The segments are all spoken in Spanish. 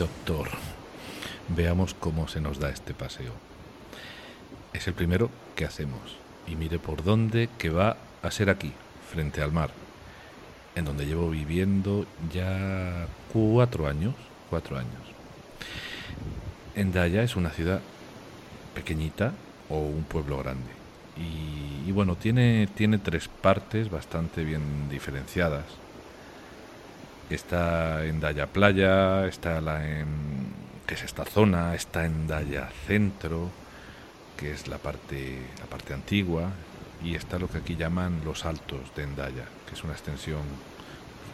Doctor, veamos cómo se nos da este paseo. Es el primero que hacemos. Y mire por dónde que va a ser aquí, frente al mar, en donde llevo viviendo ya cuatro años. Cuatro años. Endaya es una ciudad pequeñita o un pueblo grande. Y, y bueno, tiene, tiene tres partes bastante bien diferenciadas está en Daya Playa, está la en, que es esta zona, está en Daya Centro, que es la parte, la parte antigua, y está lo que aquí llaman los Altos de Endaya, que es una extensión,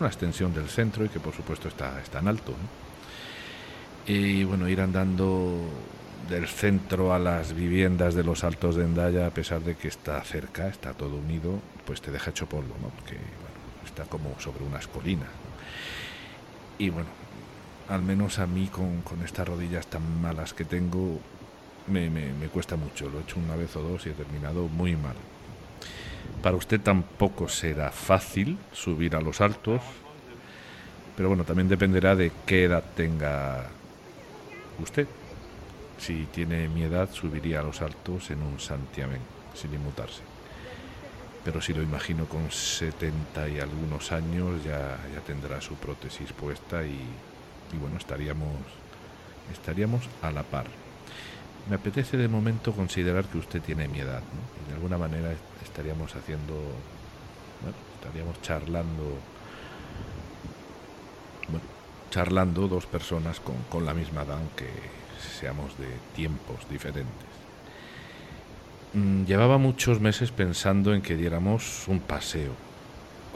una extensión del centro y que por supuesto está, está en alto. Y bueno, ir andando del centro a las viviendas de los Altos de Endaya, a pesar de que está cerca, está todo unido, pues te deja hecho polvo, ¿no? porque está como sobre unas colinas. Y bueno, al menos a mí con, estas rodillas tan malas que tengo, me, me, cuesta mucho. Lo he hecho una vez o dos y he terminado muy mal. Para usted tampoco será fácil subir a los altos, pero bueno, también dependerá de qué edad tenga usted. Si tiene mi edad, subiría a los altos en un santiamén, sin inmutarse pero si lo imagino con 70 y algunos años ya, ya tendrá su prótesis puesta y, bueno, estaríamos, estaríamos a la par. Me apetece de momento considerar que usted tiene mi edad, de alguna manera estaríamos haciendo, bueno, estaríamos charlando, charlando dos personas con, con la misma edad, aunque seamos de tiempos diferentes. Mm, llevaba muchos meses pensando en que diéramos un paseo,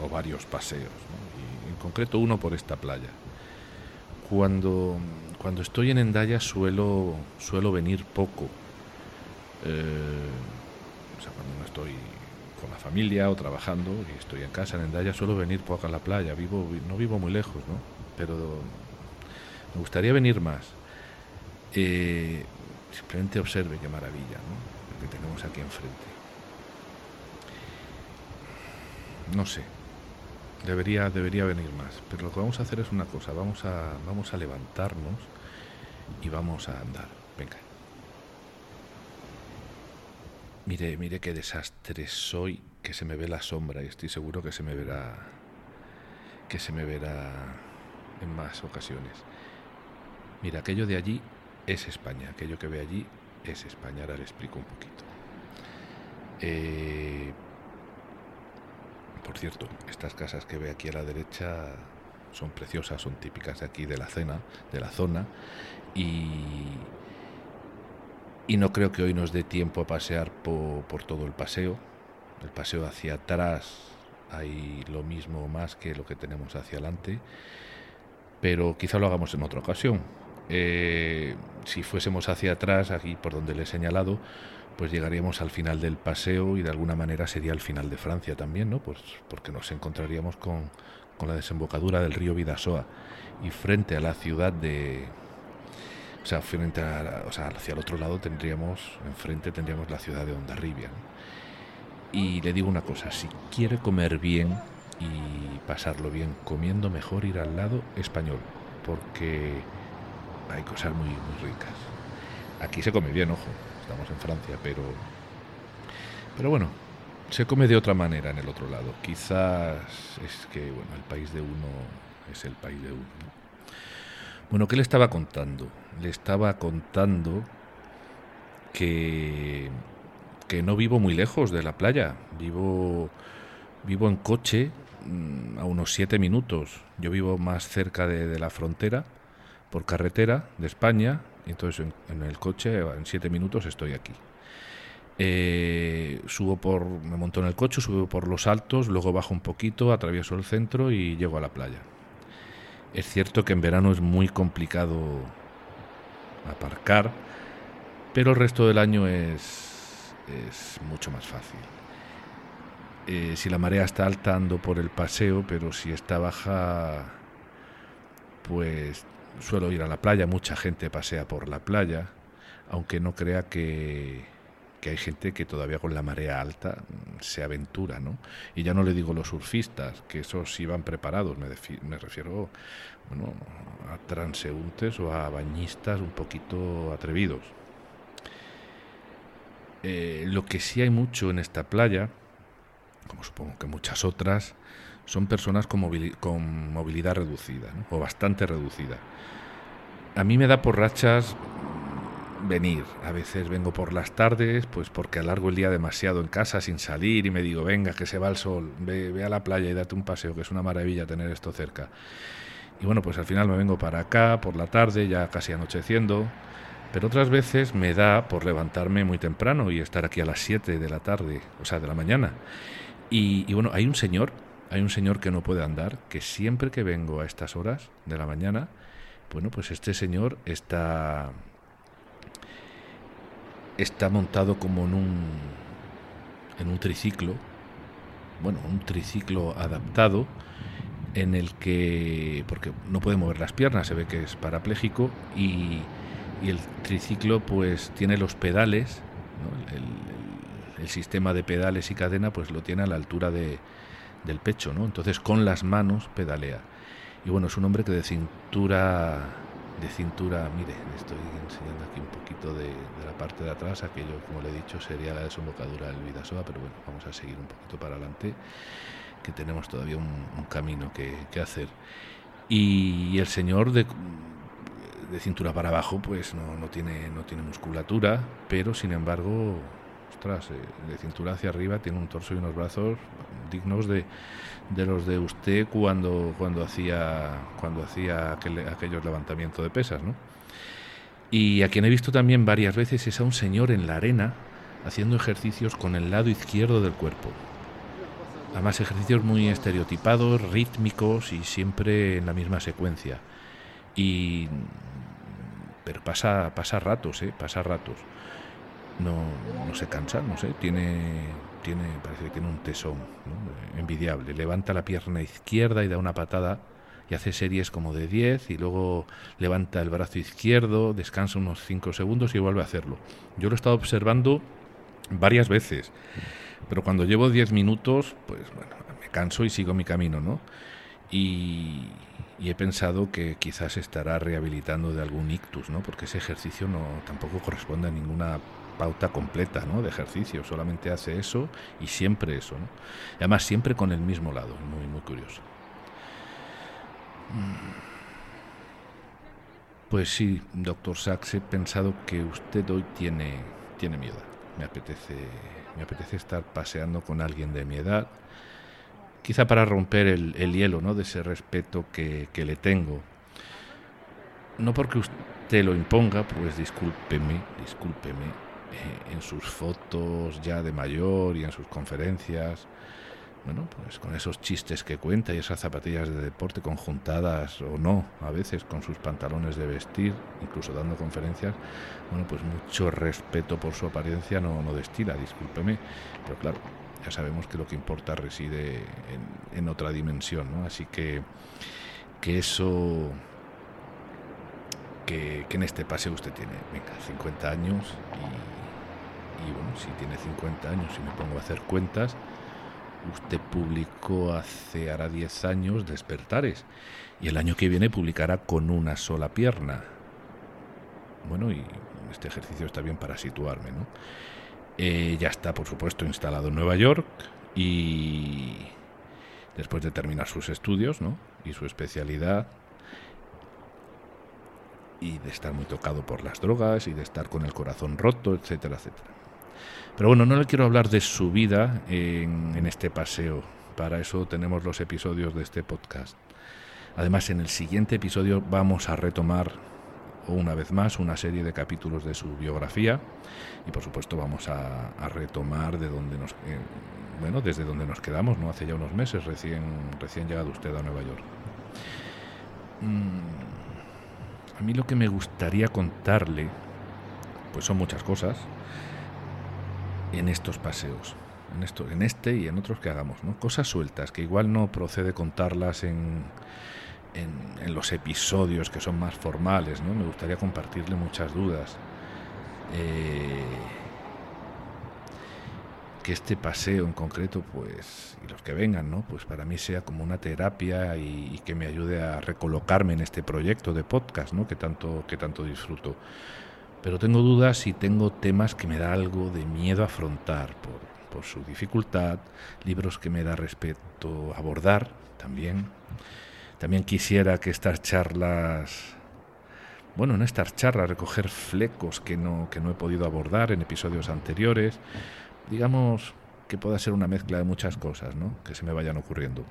o varios paseos, y en concreto uno por esta playa. Cuando, cuando estoy en Endaya suelo, suelo venir poco. Eh, o sea, cuando no estoy con la familia o trabajando y estoy en casa en Endaya suelo venir poco a la playa. Vivo, no vivo muy lejos, ¿no? Pero me gustaría venir más. Eh, simplemente observe qué maravilla. Aquí enfrente. No sé, debería, debería venir más, pero lo que vamos a hacer es una cosa, vamos a, vamos a levantarnos y vamos a andar. Venga. Mire, mire qué desastre soy, que se me ve la sombra y estoy seguro que se me verá que se me verá en más ocasiones. Mira, aquello de allí es España, aquello que ve allí es España. Ahora le explico un poquito. Eh, por cierto, estas casas que ve aquí a la derecha son preciosas, son típicas de aquí de la cena, de la zona, y, no creo que hoy nos dé tiempo a pasear por, por todo el paseo. El paseo hacia atrás hay lo mismo más que lo que tenemos hacia adelante, pero quizá lo hagamos en otra ocasión eh, si fuésemos hacia atrás, aquí por donde le he señalado, pues llegaríamos al final del paseo y de alguna manera sería el final de Francia también, ¿no? Pues porque nos encontraríamos con, la desembocadura del río Vidasoa y frente a la ciudad de... O sea, frente a, o sea, hacia el otro lado tendríamos, enfrente tendríamos la ciudad de Ondarribia. Y le digo una cosa, si quiere comer bien y pasarlo bien comiendo, mejor ir al lado español, porque hay cosas muy, muy ricas. Aquí se come bien, ojo, estamos en Francia, pero, pero bueno, se come de otra manera en el otro lado. Quizás es que, bueno, el país de uno es el país de uno. Bueno, ¿qué le estaba contando? Le estaba contando que, que no vivo muy lejos de la playa. Vivo, vivo en coche mm, a unos siete minutos. Yo vivo más cerca de la frontera por carretera de España, entonces en, el coche, en siete minutos estoy aquí. Eh, subo por, me monto en el coche, subo por los altos, luego bajo un poquito, atravieso el centro y llego a la playa. Es cierto que en verano es muy complicado aparcar, pero el resto del año es, es mucho más fácil. Eh, si la marea está alta ando por el paseo, pero si está baja, pues suelo ir a la playa, mucha gente pasea por la playa, aunque no crea que, hay gente que todavía con la marea alta mm, se aventura, ¿no? Y ya no le digo los surfistas, que esos iban preparados, me, me refiero bueno, a transeúntes o a bañistas un poquito atrevidos. Eh, lo que sí hay mucho en esta playa, como supongo que muchas otras, son personas con, movilidad reducida, o bastante reducida. A mí me da por rachas venir. A veces vengo por las tardes, pues porque alargo el día demasiado en casa sin salir y me digo, venga, que se va el sol, ve, a la playa y date un paseo, que es una maravilla tener esto cerca. Y bueno, pues al final me vengo para acá por la tarde, ya casi anocheciendo, pero otras veces me da por levantarme muy temprano y estar aquí a las 7 de la tarde, o sea, de la mañana. Y, y bueno, hay un señor, hay un señor que no puede andar, que siempre que vengo a estas horas de la mañana, bueno, pues este señor está está montado como en un, en un triciclo, bueno, un triciclo adaptado en el que, porque no puede mover las piernas, se ve que es parapléjico y, y el triciclo pues tiene los pedales, el, el, sistema de pedales y cadena pues lo tiene a la altura de, del pecho, ¿no? entonces con las manos pedalea. Y bueno, es un hombre que de cintura de cintura, mire, estoy enseñando aquí un poquito de, la parte de atrás, aquello, como le he dicho, sería la desembocadura del Vidasoa, pero bueno, vamos a seguir un poquito para adelante, que tenemos todavía un, camino que, hacer. Y el señor de, de cintura para abajo, pues no, no, tiene, no tiene musculatura, pero sin embargo eh, de cintura hacia arriba tiene un torso y unos brazos dignos de, de los de usted cuando, cuando hacía, cuando hacía aquellos levantamientos de pesas, ¿no? Y a quien he visto también varias veces es a un señor en la arena haciendo ejercicios con el lado izquierdo del cuerpo. Además ejercicios muy estereotipados, rítmicos y siempre en la misma secuencia. Y pero pasa pasa ratos, ¿eh? Pasa ratos no, no se cansa, no sé, tiene, tiene, parece que tiene un tesón envidiable. Levanta la pierna izquierda y da una patada y hace series como de 10 y luego levanta el brazo izquierdo, descansa unos 5 segundos y vuelve a hacerlo. Yo lo he estado observando varias veces, pero cuando llevo 10 minutos, pues bueno, me canso y sigo mi camino, ¿no? Y, y, he pensado que quizás estará rehabilitando de algún ictus, ¿no? Porque ese ejercicio no tampoco corresponde a ninguna pauta completa ¿no? de ejercicio, solamente hace eso y siempre eso. ¿no? además siempre con el mismo lado, muy, muy curioso. Mm. Pues sí, doctor Sachs, he pensado que usted hoy tiene, tiene mi edad. Me apetece, me apetece estar paseando con alguien de mi edad, quizá para romper el, el hielo ¿no? de ese respeto que, que le tengo. No porque usted lo imponga, pues discúlpeme, discúlpeme, eh, en sus fotos ya de mayor y en sus conferencias, bueno, pues con esos chistes que cuenta y esas zapatillas de deporte conjuntadas o no, a veces con sus pantalones de vestir, incluso dando conferencias, bueno, pues mucho respeto por su apariencia no, no destila, discúlpeme, pero claro, ya sabemos que lo que importa reside en, otra dimensión, ¿no? Así que, que eso que, que, en este paseo usted tiene, venga, 50 años y y bueno, si tiene 50 años y me pongo a hacer cuentas, usted publicó hace ahora 10 años Despertares y el año que viene publicará con una sola pierna. Bueno, y este ejercicio está bien para situarme, ¿no? Eh, ya está, por supuesto, instalado en Nueva York y después de terminar sus estudios, ¿no? Y su especialidad y de estar muy tocado por las drogas y de estar con el corazón roto, etcétera, etcétera. Pero bueno, no le quiero hablar de su vida en, este paseo. Para eso tenemos los episodios de este podcast. Además, en el siguiente episodio vamos a retomar una vez más una serie de capítulos de su biografía y por supuesto vamos a, retomar de donde nos eh, bueno desde donde nos quedamos no hace ya unos meses recién recién llegado usted a Nueva York mm, a mí lo que me gustaría contarle pues son muchas cosas en estos paseos, en, esto, en este y en otros que hagamos, ¿no? Cosas sueltas que igual no procede contarlas en, en, los episodios que son más formales, ¿no? Me gustaría compartirle muchas dudas. Eh, que este paseo en concreto, pues, y los que vengan, ¿no? Pues para mí sea como una terapia y, que me ayude a recolocarme en este proyecto de podcast, ¿no? Que tanto, que tanto disfruto. Pero tengo dudas y tengo temas que me da algo de miedo afrontar por, por su dificultad, libros que me da respeto abordar también. También quisiera que estas charlas bueno, en estas charlas recoger flecos que no, que no he podido abordar en episodios anteriores, digamos que pueda ser una mezcla de muchas cosas, ¿no? que se me vayan ocurriendo.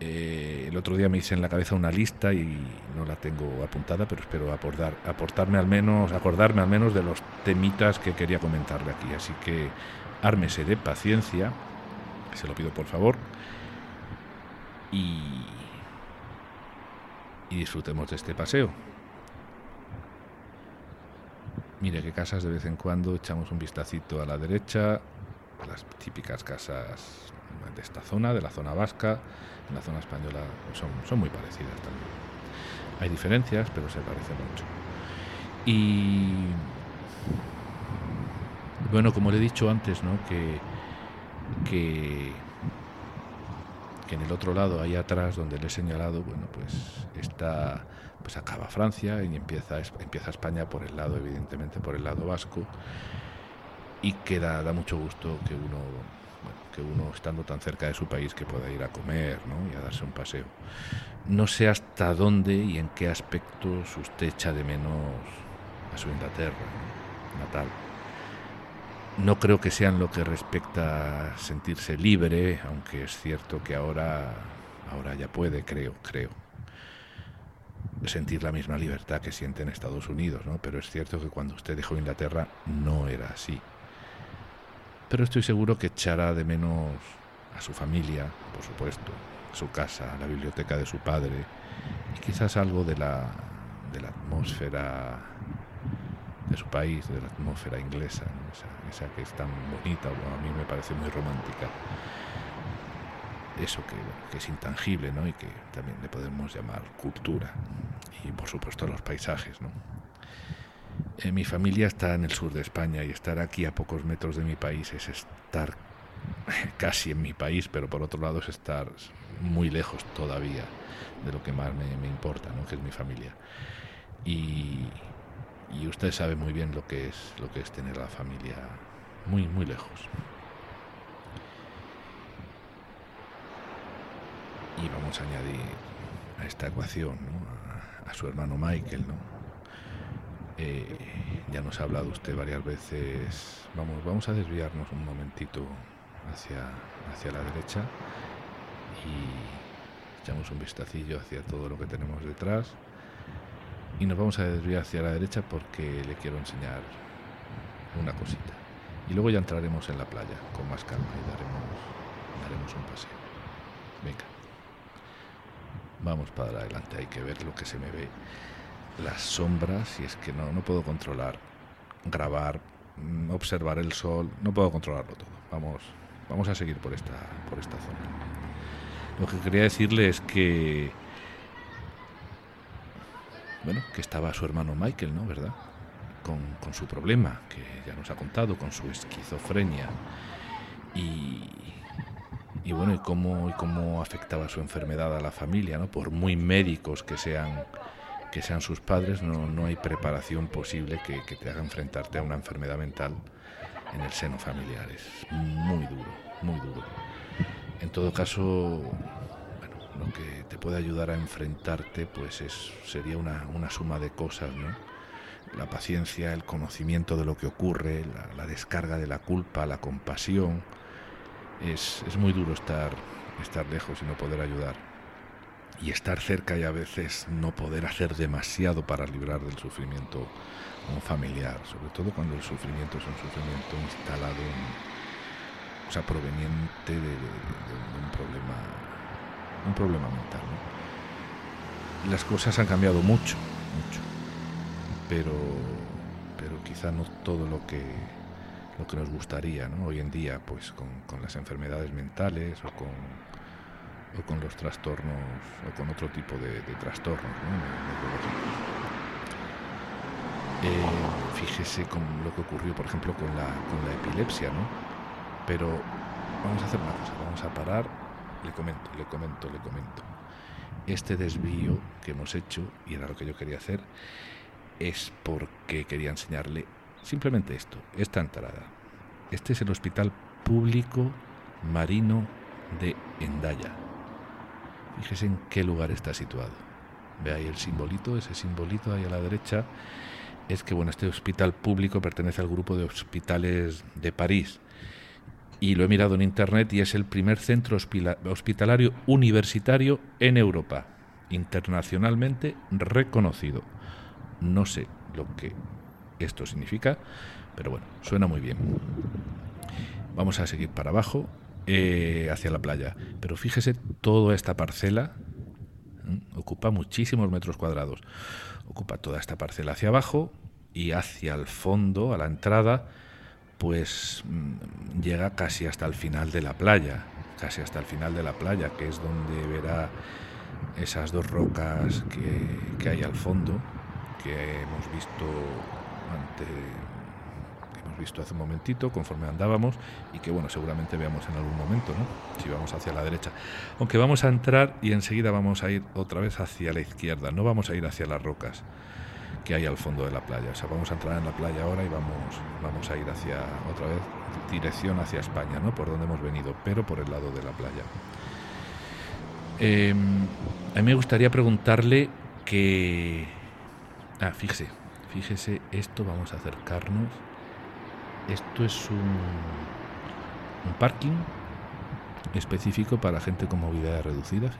Eh, el otro día me hice en la cabeza una lista y no la tengo apuntada, pero espero aportar, aportarme al menos, acordarme al menos de los temitas que quería comentarle aquí. Así que ármese de paciencia, se lo pido por favor, y, y disfrutemos de este paseo. Mire qué casas de vez en cuando echamos un vistacito a la derecha, las típicas casas de esta zona, de la zona vasca, en la zona española son, muy parecidas también. Hay diferencias, pero se parecen mucho. Y bueno, como le he dicho antes, ¿no? que, que, que en el otro lado, ahí atrás, donde le he señalado, bueno, pues está pues acaba Francia y empieza, empieza España por el lado, evidentemente, por el lado vasco. Y que da, mucho gusto que uno, que uno, estando tan cerca de su país, que pueda ir a comer ¿no? y a darse un paseo. No sé hasta dónde y en qué aspectos usted echa de menos a su Inglaterra natal. No creo que sea en lo que respecta a sentirse libre, aunque es cierto que ahora, ahora ya puede, creo, creo sentir la misma libertad que siente en Estados Unidos, ¿no? Pero es cierto que cuando usted dejó Inglaterra no era así. Pero estoy seguro que echará de menos a su familia, por supuesto, su casa, la biblioteca de su padre y quizás algo de la, de la atmósfera de su país, de la atmósfera inglesa, esa, que es tan bonita, a mí me parece muy romántica eso que, es intangible ¿no? y que también le podemos llamar cultura y por supuesto los paisajes. ¿no? Eh, mi familia está en el sur de España y estar aquí a pocos metros de mi país es estar casi en mi país, pero por otro lado es estar muy lejos todavía de lo que más me, importa, ¿no? que es mi familia. Y, y usted sabe muy bien lo que es lo que es tener a la familia muy muy lejos. y vamos a añadir a esta ecuación a, su hermano Michael. ¿no? Eh, ya nos ha hablado usted varias veces. Vamos, vamos a desviarnos un momentito hacia, hacia la derecha y echamos un vistacillo hacia todo lo que tenemos detrás. Y nos vamos a desviar hacia la derecha porque le quiero enseñar una cosita. Y luego ya entraremos en la playa con más calma y daremos, daremos un paseo. Venga. Vamos para adelante, hay que ver lo que se me ve. Las sombras, y es que no, no puedo controlar. Grabar, mm, observar el sol, no puedo controlarlo todo. Vamos, vamos a seguir por esta, por esta zona. Lo que quería decirle es que. Bueno, que estaba su hermano Michael, ¿no? ¿Verdad? Con, con su problema, que ya nos ha contado, con su esquizofrenia. Y, y bueno, y cómo, y cómo afectaba su enfermedad a la familia, ¿no? Por muy médicos que sean, que sean sus padres, no, no hay preparación posible que, que, te haga enfrentarte a una enfermedad mental en el seno familiar. Es muy duro, muy duro. En todo caso, bueno, lo que te puede ayudar a enfrentarte, pues es, sería una, una suma de cosas, ¿no? La paciencia, el conocimiento de lo que ocurre, la, la descarga de la culpa, la compasión, es, muy duro estar, estar lejos y no poder ayudar. Y estar cerca y a veces no poder hacer demasiado para librar del sufrimiento un familiar, sobre todo cuando el sufrimiento es un sufrimiento instalado, o sea, proveniente de, un problema, un problema mental. Las cosas han cambiado mucho, mucho, pero, pero quizá no todo lo que lo que nos gustaría hoy en día pues con las enfermedades mentales o con, o con los trastornos o con otro tipo de, trastornos ¿no? eh, fíjese con lo que ocurrió por ejemplo con la, con la epilepsia ¿no? Pero vamos a hacer una cosa, vamos a parar, le comento, le comento, le comento. Este desvío que hemos hecho, y era lo que yo quería hacer, es porque quería enseñarle simplemente esto, esta entrada. Este es el Hospital Público Marino de Endaya. Fíjese en qué lugar está situado. Ve ahí el simbolito, ese simbolito ahí a la derecha. Es que bueno, este hospital público pertenece al grupo de hospitales de París. Y lo he mirado en internet y es el primer centro hospitalario universitario en Europa, internacionalmente reconocido. No sé lo que esto significa, pero bueno, suena muy bien. Vamos a seguir para abajo, eh, hacia la playa. Pero fíjese, toda esta parcela ocupa muchísimos metros cuadrados. Ocupa toda esta parcela hacia abajo y hacia el fondo, a la entrada, pues mm, llega casi hasta el final de la playa, casi hasta el final de la playa, que es donde verá esas dos rocas que, que hay al fondo, que hemos visto ante, visto hace un momentito conforme andábamos y que bueno seguramente veamos en algún momento si vamos hacia la derecha. Aunque vamos a entrar y enseguida vamos a ir otra vez hacia la izquierda. No vamos a ir hacia las rocas que hay al fondo de la playa. O sea vamos a entrar en la playa ahora y vamos vamos a ir hacia otra vez dirección hacia España no por donde hemos venido pero por el lado de la playa. Em, a mí me gustaría preguntarle que ah fíjese Fíjese, esto vamos a acercarnos. Esto es un, parking específico para gente con movilidad reducida.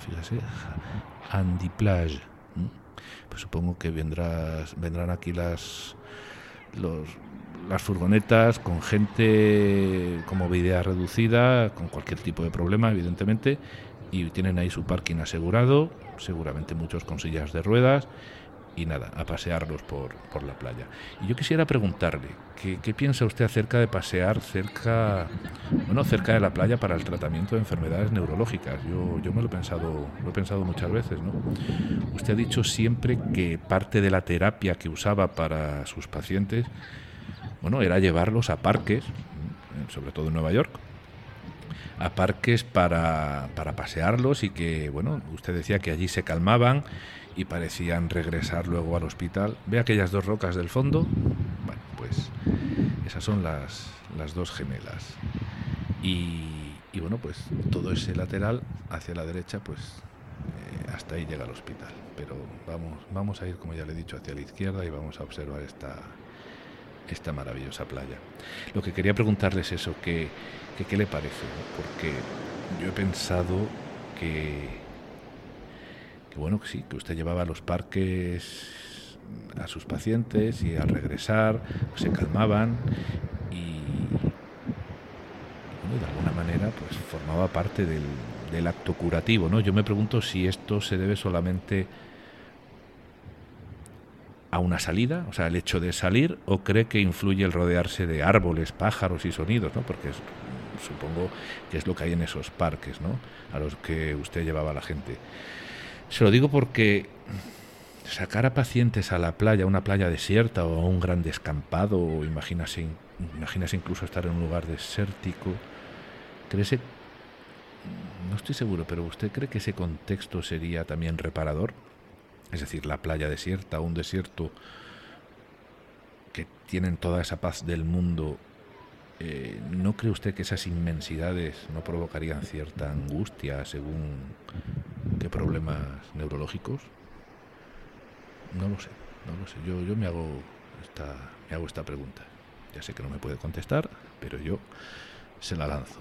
Fíjese, Andy Plage. Pues supongo que vendrás, vendrán aquí las, las furgonetas con gente con movilidad reducida, con cualquier tipo de problema, evidentemente, y tienen ahí su parking asegurado, seguramente muchos con sillas de ruedas y nada, a pasearlos por, por la playa. Y yo quisiera preguntarle, ¿qué, ¿qué, piensa usted acerca de pasear cerca, bueno, cerca de la playa para el tratamiento de enfermedades neurológicas? Yo, yo me lo he pensado, lo he pensado muchas veces, ¿no? Usted ha dicho siempre que parte de la terapia que usaba para sus pacientes, bueno, era llevarlos a parques, sobre todo en Nueva York, a parques para, para pasearlos y que, bueno, usted decía que allí se calmaban y parecían regresar luego al hospital. ¿Ve aquellas dos rocas del fondo? Bueno, pues esas son las, las dos gemelas. Y, y, bueno, pues todo ese lateral hacia la derecha, pues eh, hasta ahí llega el hospital. Pero vamos, vamos a ir, como ya le he dicho, hacia la izquierda y vamos a observar esta, esta maravillosa playa. Lo que quería preguntarles es eso, que, que ¿qué le parece? Porque yo he pensado que que bueno, que sí, que usted llevaba a los parques a sus pacientes y al regresar se calmaban y, de alguna manera pues formaba parte del, del acto curativo, ¿no? Yo me pregunto si esto se debe solamente a una salida, o sea, el hecho de salir, o cree que influye el rodearse de árboles, pájaros y sonidos, ¿no? Porque supongo que es lo que hay en esos parques, ¿no? A los que usted llevaba a la gente. Se lo digo porque sacar a pacientes a la playa, una playa desierta o a un gran descampado, o imagínase, incluso estar en un lugar desértico, ¿cree no estoy seguro, pero ¿usted cree que ese contexto sería también reparador? Es decir, la playa desierta, un desierto que tienen toda esa paz del mundo, eh, ¿no cree usted que esas inmensidades no provocarían cierta angustia según qué problemas neurológicos? No lo sé, no lo sé. Yo, yo me hago esta, me hago esta pregunta. Ya sé que no me puede contestar, pero yo se la lanzo.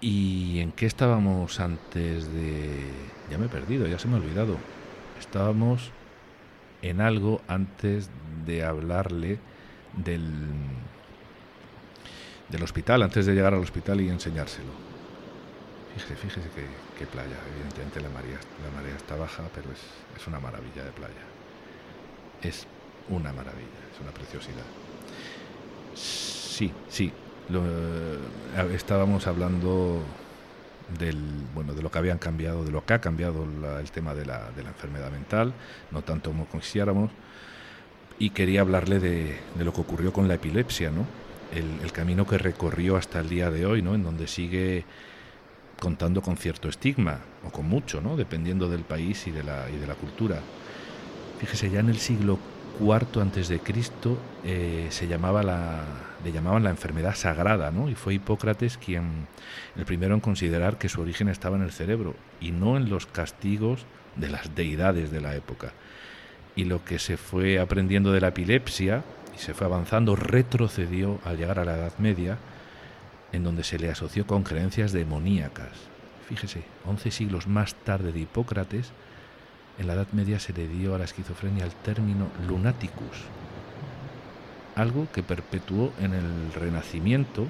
¿Y en qué estábamos antes de...? Ya me he perdido, ya se me ha olvidado. Estábamos en algo antes de hablarle del, del hospital, antes de llegar al hospital y enseñárselo. Fíjese, fíjese playa. Evidentemente la marea, la marea está baja, pero es, es una maravilla de playa. Es una maravilla, es una preciosidad. Sí, sí. Eh, estábamos hablando del bueno de lo que habían cambiado, de lo que ha cambiado el tema de la, de la, enfermedad mental, no tanto como quisiéramos, y quería hablarle de, de, lo que ocurrió con la epilepsia, ¿no? el, camino que recorrió hasta el día de hoy, ¿no? En donde sigue contando con cierto estigma, o con mucho, ¿no? Dependiendo del país y de la, y de la cultura. Fíjese, ya en el siglo IV antes de Cristo eh, se llamaba la, le llamaban la enfermedad sagrada, ¿no? Y fue Hipócrates quien el primero en considerar que su origen estaba en el cerebro y no en los castigos de las deidades de la época. Y lo que se fue aprendiendo de la epilepsia y se fue avanzando retrocedió al llegar a la Edad Media, en donde se le asoció con creencias demoníacas. Fíjese, once siglos más tarde de Hipócrates, en la Edad Media se le dio a la esquizofrenia el término lunaticus, algo que perpetuó en el Renacimiento,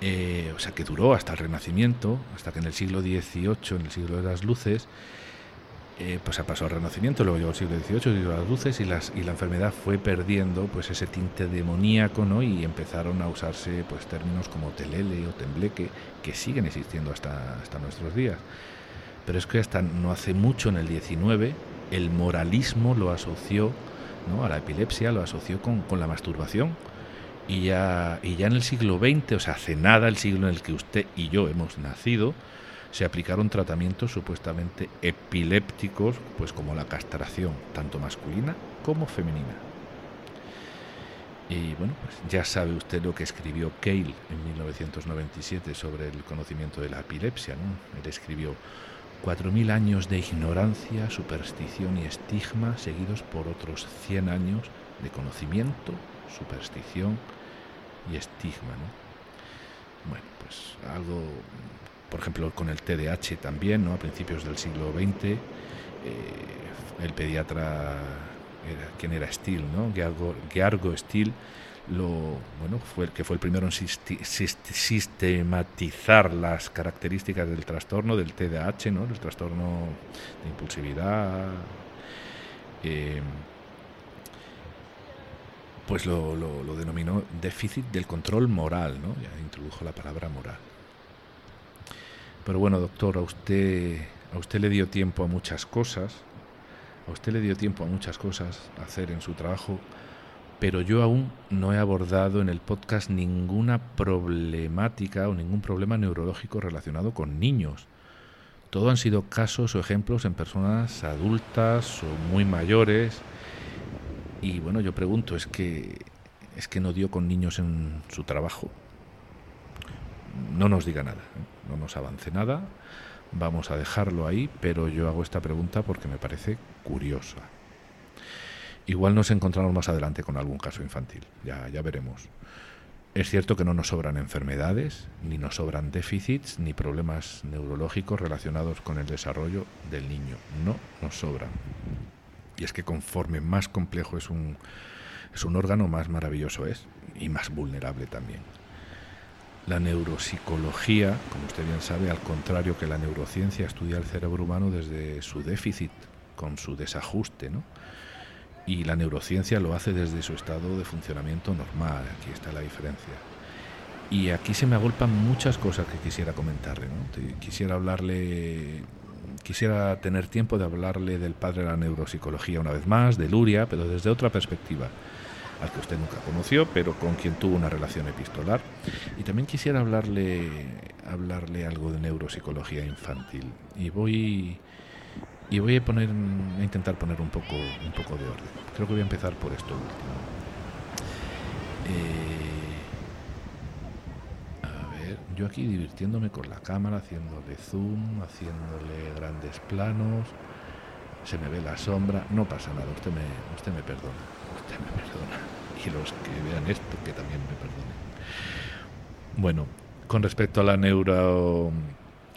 eh, o sea, que duró hasta el Renacimiento, hasta que en el siglo XVIII, en el siglo de las luces, eh, pues se pasó al Renacimiento, luego llegó el siglo XVIII, el de las luces, y, las, y la enfermedad fue perdiendo pues ese tinte demoníaco, ¿no? Y empezaron a usarse pues términos como telele o tembleque, que siguen existiendo hasta, hasta nuestros días. Pero es que hasta no hace mucho, en el XIX, el moralismo lo asoció ¿no? a la epilepsia, lo asoció con, con la masturbación. Y ya, y ya en el siglo XX, o sea, hace nada el siglo en el que usted y yo hemos nacido, se aplicaron tratamientos supuestamente epilépticos, pues como la castración, tanto masculina como femenina. Y bueno, pues ya sabe usted lo que escribió Cale en 1997 sobre el conocimiento de la epilepsia. ¿no? Él escribió, Cuatro mil años de ignorancia, superstición y estigma, seguidos por otros cien años de conocimiento, superstición y estigma. ¿no? Bueno, pues algo, por ejemplo, con el TDAH también, ¿no? a principios del siglo XX, eh, el pediatra, era, ¿quién era Steele? ¿no? Geargo, Geargo Steele lo bueno fue que fue el primero en sistematizar las características del trastorno del TDAH, ¿no? El trastorno de impulsividad. Eh, pues lo, lo, denominó déficit del control moral, ¿no? Ya introdujo la palabra moral. Pero bueno, doctor, a usted, a usted le dio tiempo a muchas cosas, a usted le dio tiempo a muchas cosas a hacer en su trabajo pero yo aún no he abordado en el podcast ninguna problemática o ningún problema neurológico relacionado con niños. Todo han sido casos o ejemplos en personas adultas o muy mayores. Y bueno, yo pregunto, ¿es que, es que no dio con niños en su trabajo? No nos diga nada, ¿eh? No nos avance nada, vamos a dejarlo ahí, pero yo hago esta pregunta porque me parece curiosa. Igual nos encontramos más adelante con algún caso infantil, ya, ya veremos. Es cierto que no nos sobran enfermedades, ni nos sobran déficits, ni problemas neurológicos relacionados con el desarrollo del niño. No nos sobran. Y es que conforme más complejo es un, es un órgano, más maravilloso es y más vulnerable también. La neuropsicología, como usted bien sabe, al contrario que la neurociencia, estudia el cerebro humano desde su déficit, con su desajuste, ¿no? y la neurociencia lo hace desde su estado de funcionamiento normal. Aquí está la diferencia. Y aquí se me agolpan muchas cosas que quisiera comentarle. Quisiera hablarle, quisiera tener tiempo de hablarle del padre de la neuropsicología una vez más, de Luria, pero desde otra perspectiva, al que usted nunca conoció, pero con quien tuvo una relación epistolar. Y también quisiera hablarle, hablarle algo de neuropsicología infantil. Y voy y voy a poner a intentar poner un poco un poco de orden. Creo que voy a empezar por esto último. Eh, a ver, yo aquí divirtiéndome con la cámara, haciéndole zoom, haciéndole grandes planos, se me ve la sombra, no pasa nada, usted me, usted me perdona, me perdona. Y los que vean esto, que también me perdonen. Bueno, con respecto a la neuro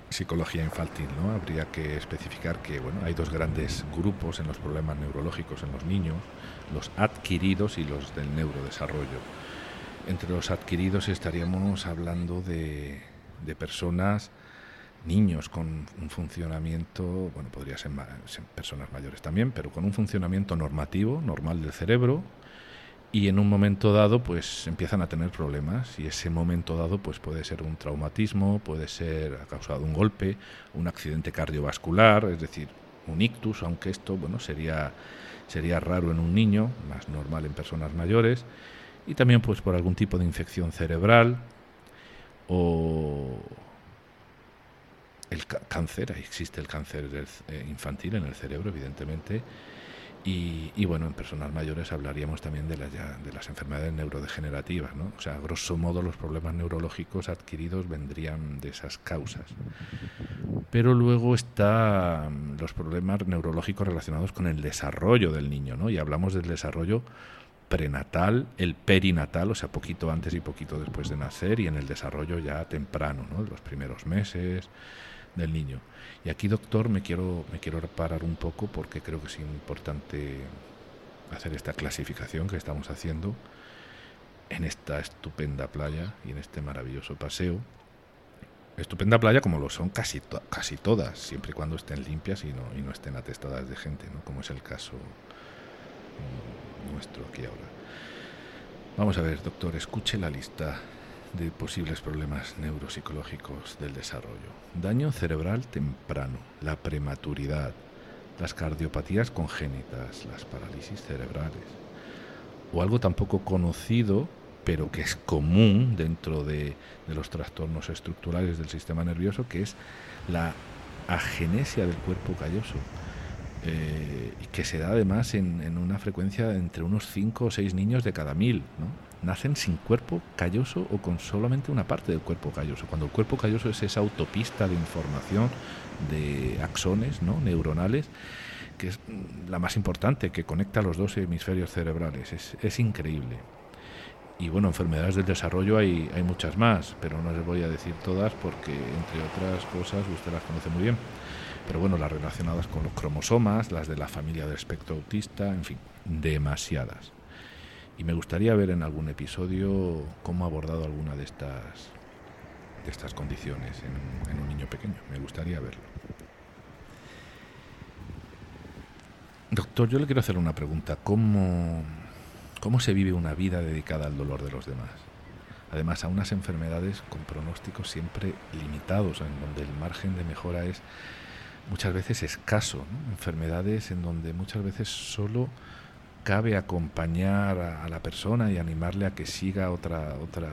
psicología infantil, ¿no? Habría que especificar que bueno, hay dos grandes grupos en los problemas neurológicos en los niños, los adquiridos y los del neurodesarrollo. Entre los adquiridos estaríamos hablando de, de personas, niños con un funcionamiento, bueno, podría ser personas mayores también, pero con un funcionamiento normativo, normal del cerebro, y en un momento dado pues empiezan a tener problemas y ese momento dado pues puede ser un traumatismo, puede ser a causa de un golpe, un accidente cardiovascular, es decir, un ictus, aunque esto bueno sería sería raro en un niño, más normal en personas mayores y también pues por algún tipo de infección cerebral o el cáncer, existe el cáncer eh, infantil en el cerebro, evidentemente, y, bueno, en personas mayores hablaríamos también de, de las enfermedades neurodegenerativas, ¿no? O sea, grosso modo los problemas neurológicos adquiridos vendrían de esas causas. Pero luego están los problemas neurológicos relacionados con el desarrollo del niño, ¿no? Y hablamos del desarrollo prenatal, el perinatal, o sea, poquito antes y poquito después de nacer, y en el desarrollo ya temprano, ¿no? Los primeros meses del niño. Y aquí, doctor, me quiero, me quiero parar un poco porque creo que es importante hacer esta clasificación que estamos haciendo en esta estupenda playa y en este maravilloso paseo. Estupenda playa como lo son casi, casi todas, siempre y cuando estén limpias y no, y no estén atestadas de gente, ¿no? como es el caso mm, nuestro aquí ahora. Vamos a ver, doctor, escuche la lista de posibles problemas neuropsicológicos del desarrollo. Daño cerebral temprano, la prematuridad, las cardiopatías congénitas, las parálisis cerebrales. O algo tampoco conocido, pero que es común dentro de, los trastornos estructurales del sistema nervioso, que es la agenesia del cuerpo calloso. Eh, que se da además en, en, una frecuencia entre unos 5 o 6 niños de cada mil. ¿no? nacen sin cuerpo calloso o con solamente una parte del cuerpo calloso. Cuando el cuerpo calloso es esa autopista de información de axones ¿no? neuronales, que es la más importante, que conecta los dos hemisferios cerebrales. Es, es increíble. Y bueno, enfermedades del desarrollo hay, hay muchas más, pero no les voy a decir todas porque, entre otras cosas, usted las conoce muy bien. Pero bueno, las relacionadas con los cromosomas, las de la familia del espectro autista, en fin, demasiadas. Y me gustaría ver en algún episodio cómo ha abordado alguna de estas, de estas condiciones en, un niño pequeño. Me gustaría verlo. Doctor, yo le quiero hacer una pregunta. ¿Cómo, ¿Cómo se vive una vida dedicada al dolor de los demás? Además, a unas enfermedades con pronósticos siempre limitados, en donde el margen de mejora es muchas veces escaso. Enfermedades en donde muchas veces solo cabe acompañar a, la persona y animarle a que siga otra otra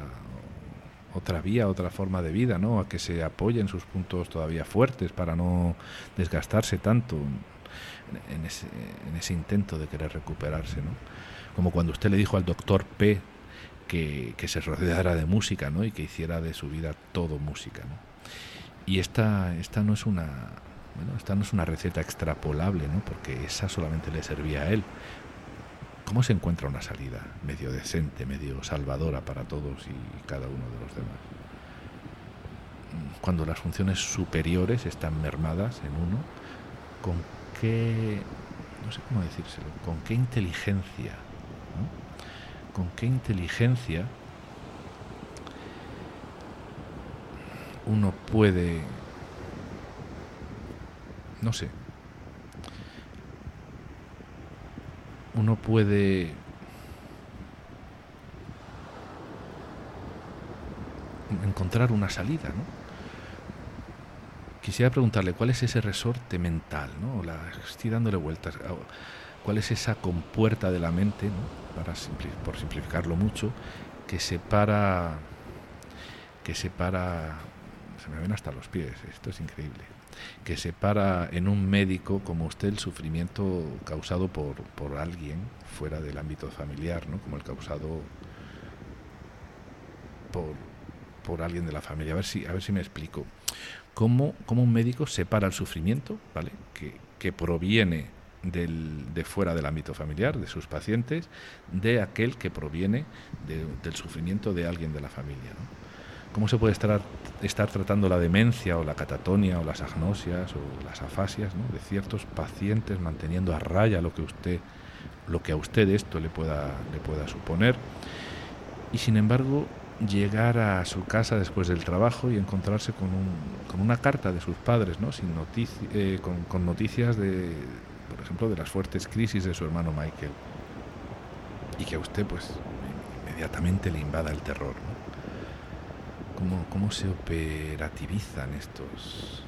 otra vía, otra forma de vida, ¿no? A que se apoye en sus puntos todavía fuertes para no desgastarse tanto en, ese, en ese, intento de querer recuperarse, ¿no? Como cuando usted le dijo al doctor P que, que, se rodeara de música, ¿no? Y que hiciera de su vida todo música, ¿no? Y esta, esta no es una bueno, esta no es una receta extrapolable, ¿no? Porque esa solamente le servía a él. ¿Cómo se encuentra una salida medio decente, medio salvadora para todos y cada uno de los demás? Cuando las funciones superiores están mermadas en uno, ¿con qué, no sé cómo decírselo, con qué inteligencia, con qué inteligencia uno puede, no sé, uno puede encontrar una salida, ¿no? Quisiera preguntarle cuál es ese resorte mental, ¿no? La, estoy dándole vueltas. ¿Cuál es esa compuerta de la mente, ¿no? Para por simplificarlo mucho, que separa, que separa, se me ven hasta los pies. Esto es increíble que separa en un médico como usted el sufrimiento causado por, por alguien fuera del ámbito familiar, ¿no? como el causado por, por alguien de la familia. A ver si, a ver si me explico. ¿Cómo, cómo un médico separa el sufrimiento ¿vale? que, que proviene del, de fuera del ámbito familiar, de sus pacientes, de aquel que proviene del sufrimiento de alguien de la familia? ¿no? ¿Cómo se puede estar, tratando la demencia o la catatonia o las agnosias o las afasias de ciertos pacientes manteniendo a raya lo que usted lo que a usted esto le pueda, le pueda suponer y sin embargo llegar a su casa después del trabajo y encontrarse con, un, con una carta de sus padres, ¿no? Sin eh, con, noticias de, por ejemplo, de las fuertes crisis de su hermano Michael y que a usted pues inmediatamente le invada el terror. Cómo, se operativizan estos,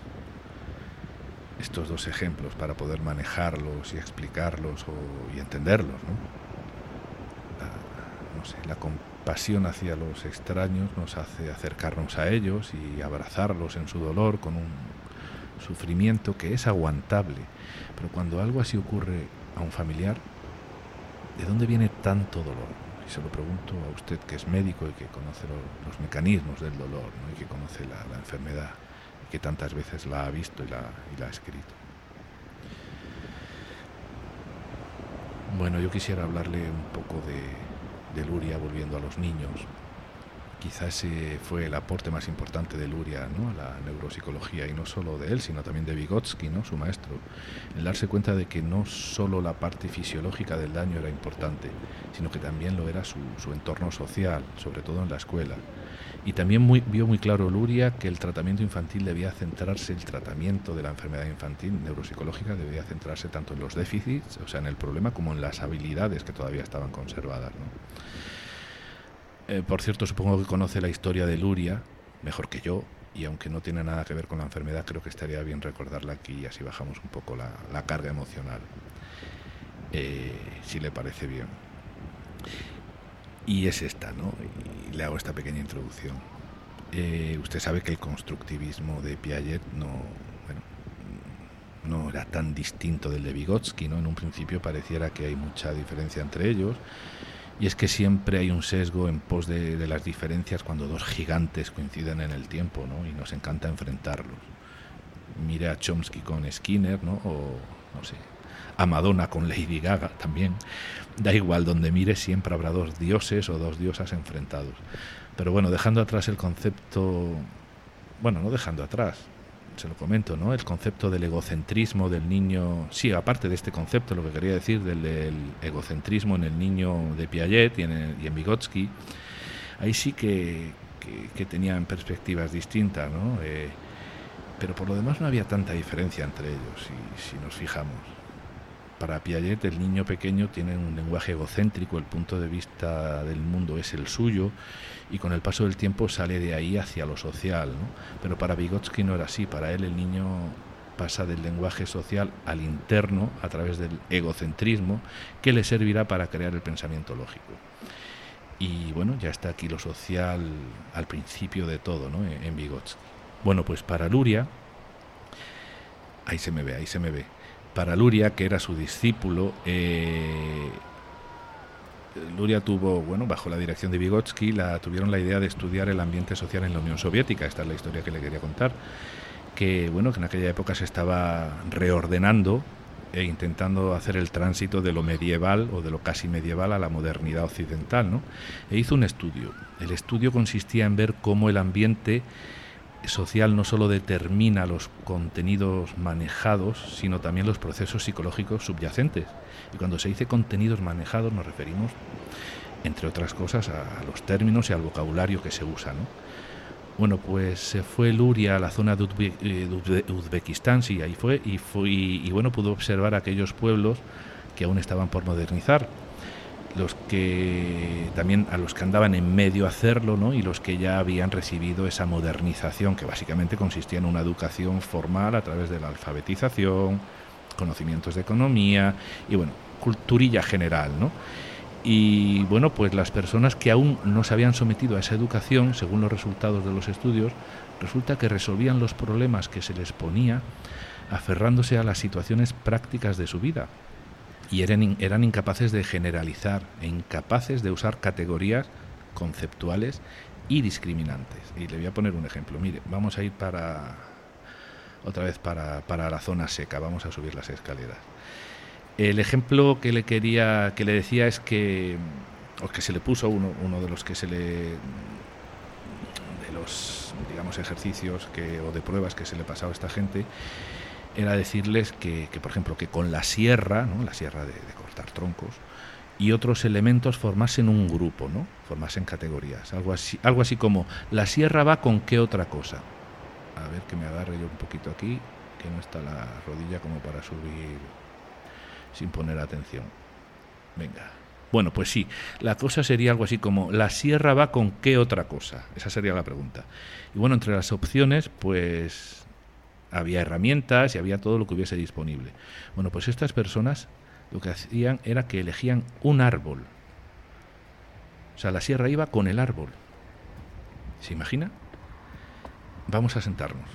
estos dos ejemplos para poder manejarlos y explicarlos y entenderlos. ¿no? no sé, la compasión hacia los extraños nos hace acercarnos a ellos y abrazarlos en su dolor con un sufrimiento que es aguantable. Pero cuando algo así ocurre a un familiar, ¿de dónde viene tanto dolor? Se lo pregunto a usted que es médico y que conoce los mecanismos del dolor y que conoce la, enfermedad y que tantas veces la ha visto y la, ha escrito. Bueno, yo quisiera hablarle un poco de Luria volviendo a los niños, quizás ese fue el aporte más importante de Luria ¿no? a la neuropsicología, y no solo de él, sino también de Vygotsky, ¿no? su maestro, el darse cuenta de que no solo la parte fisiológica del daño era importante, sino que también lo era su, entorno social, sobre todo en la escuela. Y también vio muy claro Luria que el tratamiento infantil debía centrarse, el tratamiento de la enfermedad infantil neuropsicológica debía centrarse tanto en los déficits, o sea, en el problema, como en las habilidades que todavía estaban conservadas. ¿no? Eh, por cierto, supongo que conoce la historia de Luria, mejor que yo, y aunque no tiene nada que ver con la enfermedad, creo que estaría bien recordarla aquí y así bajamos un poco la, carga emocional, eh, si le parece bien. Y es esta, ¿no? Y le hago esta pequeña introducción. Eh, usted sabe que el constructivismo de Piaget no, no era tan distinto del de Vygotsky, ¿no? En un principio pareciera que hay mucha diferencia entre ellos y es que siempre hay un sesgo en pos de, las diferencias cuando dos gigantes coinciden en el tiempo, ¿no? Y nos encanta enfrentarlos. Mire a Chomsky con Skinner, ¿no? O, no sé, a Madonna con Lady Gaga también. Da igual, donde mire siempre habrá dos dioses o dos diosas enfrentados. Pero bueno, dejando atrás el concepto, bueno, no dejando atrás, se lo comento, ¿no? El concepto del egocentrismo del niño, sí, aparte de este concepto, lo que quería decir del, egocentrismo en el niño de Piaget y en, y en Vygotsky, ahí sí que, tenían perspectivas distintas, ¿no? Eh, pero por lo demás no había tanta diferencia entre ellos, si, si nos fijamos. Para Piaget el niño pequeño tiene un lenguaje egocéntrico, el punto de vista del mundo es el suyo y con el paso del tiempo sale de ahí hacia lo social. ¿no? Pero para Vygotsky no era así, para él el niño pasa del lenguaje social al interno a través del egocentrismo que le servirá para crear el pensamiento lógico. Y bueno, ya está aquí lo social al principio de todo ¿no? en Vygotsky. Bueno, pues para Luria, ahí se me ve, ahí se me ve para Luria, que era su discípulo, eh, Luria tuvo, bueno, bajo la dirección de Vygotsky, la, tuvieron la idea de estudiar el ambiente social en la Unión Soviética. Esta es la historia que le quería contar. Que, bueno, que en aquella época se estaba reordenando e intentando hacer el tránsito de lo medieval o de lo casi medieval a la modernidad occidental, ¿no? E hizo un estudio. El estudio consistía en ver cómo el ambiente social no solo determina los contenidos manejados, sino también los procesos psicológicos subyacentes. Y cuando se dice contenidos manejados nos referimos, entre otras cosas, a, los términos y al vocabulario que se usa. Bueno, pues se fue Luria a la zona de, eh, Uzbekistán, sí, ahí fue, y, fue, y bueno, pudo observar aquellos pueblos que aún estaban por modernizar los que también a los que andaban en medio hacerlo, ¿no? y los que ya habían recibido esa modernización que básicamente consistía en una educación formal a través de la alfabetización, conocimientos de economía y bueno, culturilla general, ¿no? Y bueno, pues las personas que aún no se habían sometido a esa educación, según los resultados de los estudios, resulta que resolvían los problemas que se les ponía aferrándose a las situaciones prácticas de su vida, y eran, eran incapaces de generalizar e incapaces de usar categorías conceptuales y discriminantes. Y le voy a poner un ejemplo. Mire, vamos a ir para otra vez para, para la zona seca, vamos a subir las escaleras. El ejemplo que le quería, que le decía es que, o que se le puso uno, uno de los que se le, de los, digamos, ejercicios que, o de pruebas que se le pasaba a esta gente, era decirles que, por ejemplo, que con la sierra, ¿no? la sierra de, cortar troncos, y otros elementos formasen un grupo, ¿no? formasen categorías. Algo así, algo así como, ¿la sierra va con qué otra cosa? A ver que me agarre yo un poquito aquí, que no está la rodilla como para subir sin poner atención. Venga. Bueno, pues sí, la cosa sería algo así como, ¿la sierra va con qué otra cosa? Esa sería la pregunta. Y bueno, entre las opciones, pues había herramientas y había todo lo que hubiese disponible. Bueno, pues estas personas lo que hacían era que elegían un árbol. O sea, la sierra iba con el árbol. ¿Se imagina? Vamos a sentarnos.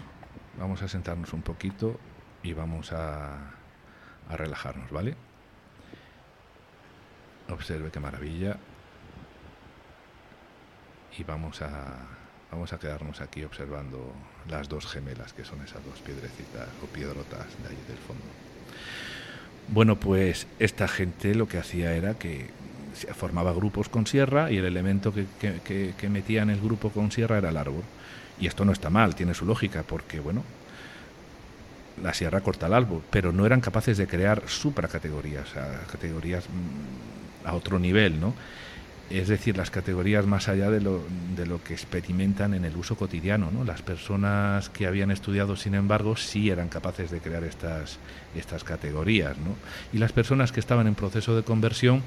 Vamos a sentarnos un poquito y vamos a, a relajarnos, ¿vale? Observe qué maravilla. Y vamos a, vamos a quedarnos aquí observando las dos gemelas, que son esas dos piedrecitas o piedrotas de ahí del fondo. Bueno, pues esta gente lo que hacía era que formaba grupos con sierra y el elemento que, que, metía en el grupo con sierra era el árbol. Y esto no está mal, tiene su lógica, porque bueno, la sierra corta el árbol, pero no eran capaces de crear supracategorías, categorías mm, a otro nivel, ¿no? Es decir, las categorías más allá de lo, de lo que experimentan en el uso cotidiano. ¿no? Las personas que habían estudiado, sin embargo, sí eran capaces de crear estas, estas categorías. ¿no? Y las personas que estaban en proceso de conversión,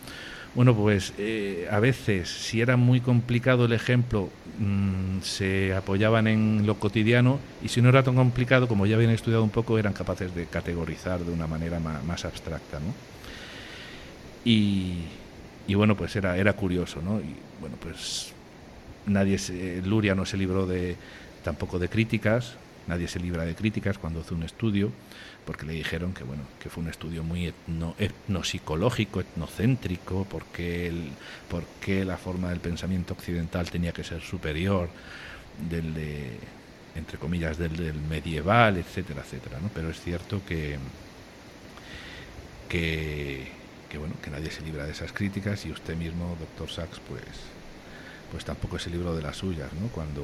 bueno, pues eh, a veces, si era muy complicado el ejemplo, mm, se apoyaban en lo cotidiano y si no era tan complicado, como ya habían estudiado un poco, eran capaces de categorizar de una manera más, más abstracta. ¿no? Y, y bueno, pues era, era curioso, ¿no? Y bueno, pues nadie se, Luria no se libró de tampoco de críticas, nadie se libra de críticas cuando hace un estudio, porque le dijeron que bueno, que fue un estudio muy etno, etnopsicológico, etnocéntrico, porque el, porque la forma del pensamiento occidental tenía que ser superior del de, entre comillas, del, del medieval, etcétera, etcétera, ¿no? Pero es cierto que que que bueno, que nadie se libra de esas críticas y usted mismo, doctor Sachs, pues, pues tampoco es el libro de las suyas, ¿no? Cuando,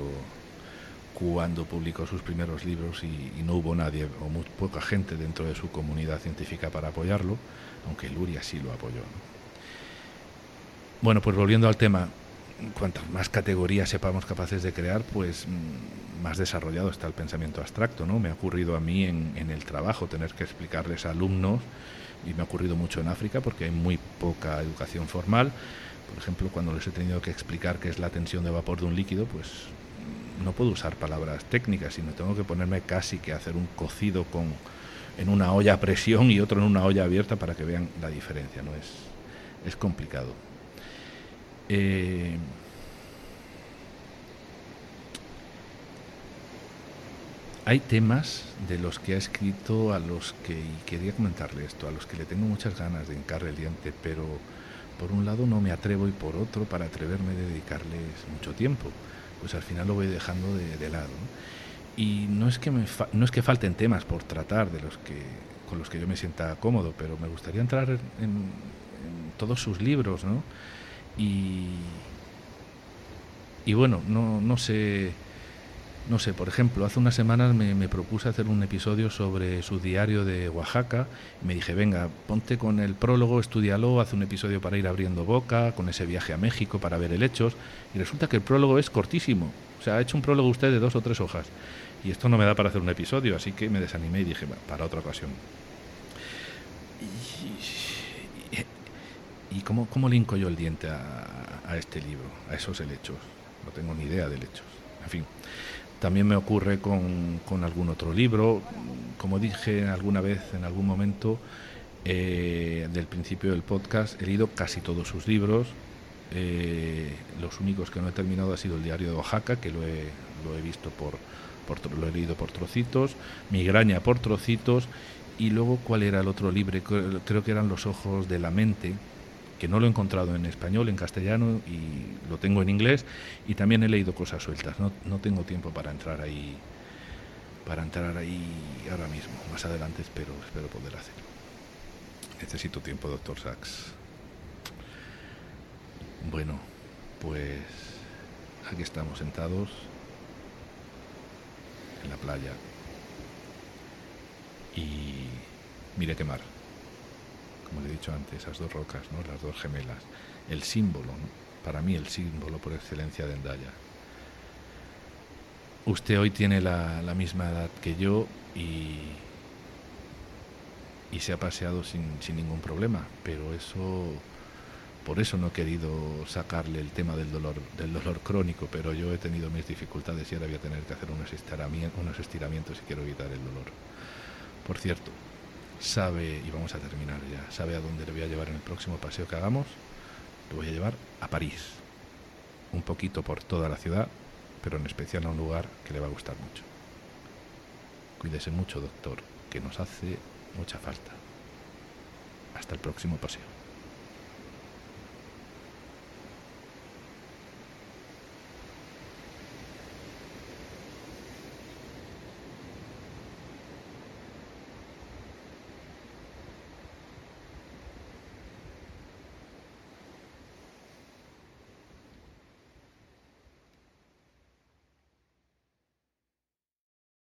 cuando publicó sus primeros libros y, no hubo nadie o muy poca gente dentro de su comunidad científica para apoyarlo, aunque Luria sí lo apoyó. Bueno, pues volviendo al tema, cuantas más categorías sepamos capaces de crear, pues mm, más desarrollado está el pensamiento abstracto, ¿no? Me ha ocurrido a mí en, el trabajo tener que explicarles a alumnos y me ha ocurrido mucho en África porque hay muy poca educación formal. Por ejemplo, cuando les he tenido que explicar qué es la tensión de vapor de un líquido, pues no puedo usar palabras técnicas, sino tengo que ponerme casi que hacer un cocido con en una olla a presión y otro en una olla abierta para que vean la diferencia, ¿no? Es, es complicado. Eh, Hay temas de los que ha escrito a los que, y quería comentarle esto, a los que le tengo muchas ganas de hincarle el diente, pero por un lado no me atrevo y por otro, para atreverme, de dedicarles mucho tiempo, pues al final lo voy dejando de, lado. Y no es, que me no es que falten temas por tratar de los que, con los que yo me sienta cómodo, pero me gustaría entrar en, todos sus libros, ¿no? Y, y bueno, no, no sé no sé, por ejemplo, hace unas semanas me, propuse hacer un episodio sobre su diario de Oaxaca y me dije, venga, ponte con el prólogo, estudialo, haz un episodio para ir abriendo boca, con ese viaje a México para ver helechos. Y resulta que el prólogo es cortísimo. O sea, ha hecho un prólogo usted de dos o tres hojas. Y esto no me da para hacer un episodio, así que me desanimé y dije, para otra ocasión. ¿Y, cómo, cómo yo el diente a, este libro, a esos helechos? No tengo ni idea de helechos. En fin. También me ocurre con, con algún otro libro. Como dije alguna vez, en algún momento, eh, del principio del podcast, he leído casi todos sus libros. Eh, los únicos que no he terminado ha sido el diario de Oaxaca, que lo he, lo he visto por, por, lo he leído por trocitos, Migraña por trocitos, y luego cuál era el otro libro, creo que eran Los ojos de la mente, que no lo he encontrado en español, en castellano y lo tengo en inglés y también he leído cosas sueltas. No, no tengo tiempo para entrar ahí para entrar ahí ahora mismo. Más adelante espero, espero poder hacerlo. Necesito tiempo, doctor Sachs. Bueno, pues aquí estamos sentados en la playa y mire qué mar como le he dicho antes, esas dos rocas, ¿no? las dos gemelas, el símbolo, para mí el símbolo por excelencia de Endaya. Usted hoy tiene la, misma edad que yo y, y se ha paseado sin, sin, ningún problema, pero eso, por eso no he querido sacarle el tema del dolor, del dolor crónico, pero yo he tenido mis dificultades y ahora voy a tener que hacer unos estiramientos, unos estiramientos si quiero evitar el dolor. Por cierto, sabe, y vamos a terminar ya, sabe a dónde le voy a llevar en el próximo paseo que hagamos, lo voy a llevar a París. un poquito por toda la ciudad, pero en especial a un lugar que le va a gustar mucho. Cuídese mucho, doctor, que nos hace mucha falta. Hasta el próximo paseo.